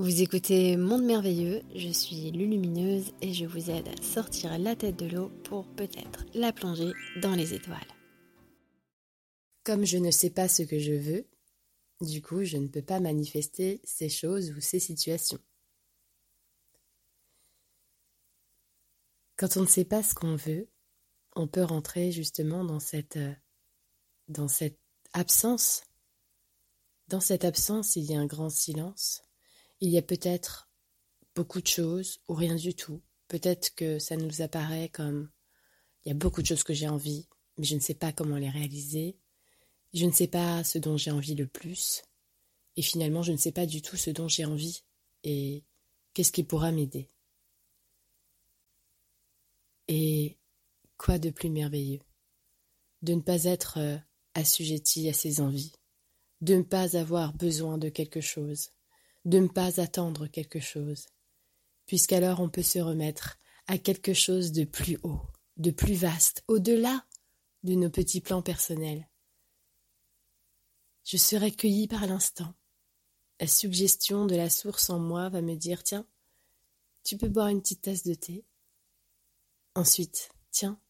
Vous écoutez Monde Merveilleux, je suis Lulumineuse et je vous aide à sortir la tête de l'eau pour peut-être la plonger dans les étoiles. Comme je ne sais pas ce que je veux, du coup je ne peux pas manifester ces choses ou ces situations. Quand on ne sait pas ce qu'on veut, on peut rentrer justement dans cette, euh, dans cette absence. Dans cette absence, il y a un grand silence il y a peut-être beaucoup de choses ou rien du tout. Peut-être que ça nous apparaît comme il y a beaucoup de choses que j'ai envie, mais je ne sais pas comment les réaliser. Je ne sais pas ce dont j'ai envie le plus. Et finalement, je ne sais pas du tout ce dont j'ai envie et qu'est-ce qui pourra m'aider. Et quoi de plus merveilleux? De ne pas être euh, assujetti à ses envies, de ne pas avoir besoin de quelque chose, de ne pas attendre quelque chose, puisqu'alors on peut se remettre à quelque chose de plus haut, de plus vaste, au-delà de nos petits plans personnels. Je serai cueilli par l'instant. La suggestion de la source en moi va me dire Tiens, tu peux boire une petite tasse de thé. Ensuite, tiens,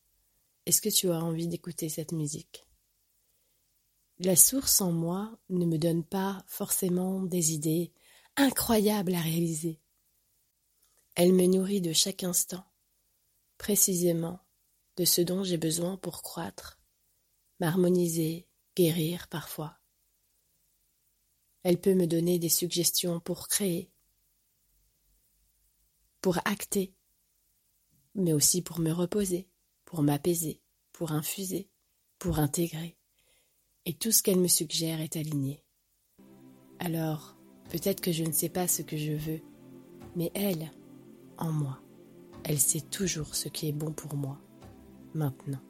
est-ce que tu as envie d'écouter cette musique? La source en moi ne me donne pas forcément des idées incroyable à réaliser. Elle me nourrit de chaque instant, précisément de ce dont j'ai besoin pour croître, m'harmoniser, guérir parfois. Elle peut me donner des suggestions pour créer, pour acter, mais aussi pour me reposer, pour m'apaiser, pour infuser, pour intégrer. Et tout ce qu'elle me suggère est aligné. Alors, Peut-être que je ne sais pas ce que je veux, mais elle, en moi, elle sait toujours ce qui est bon pour moi, maintenant.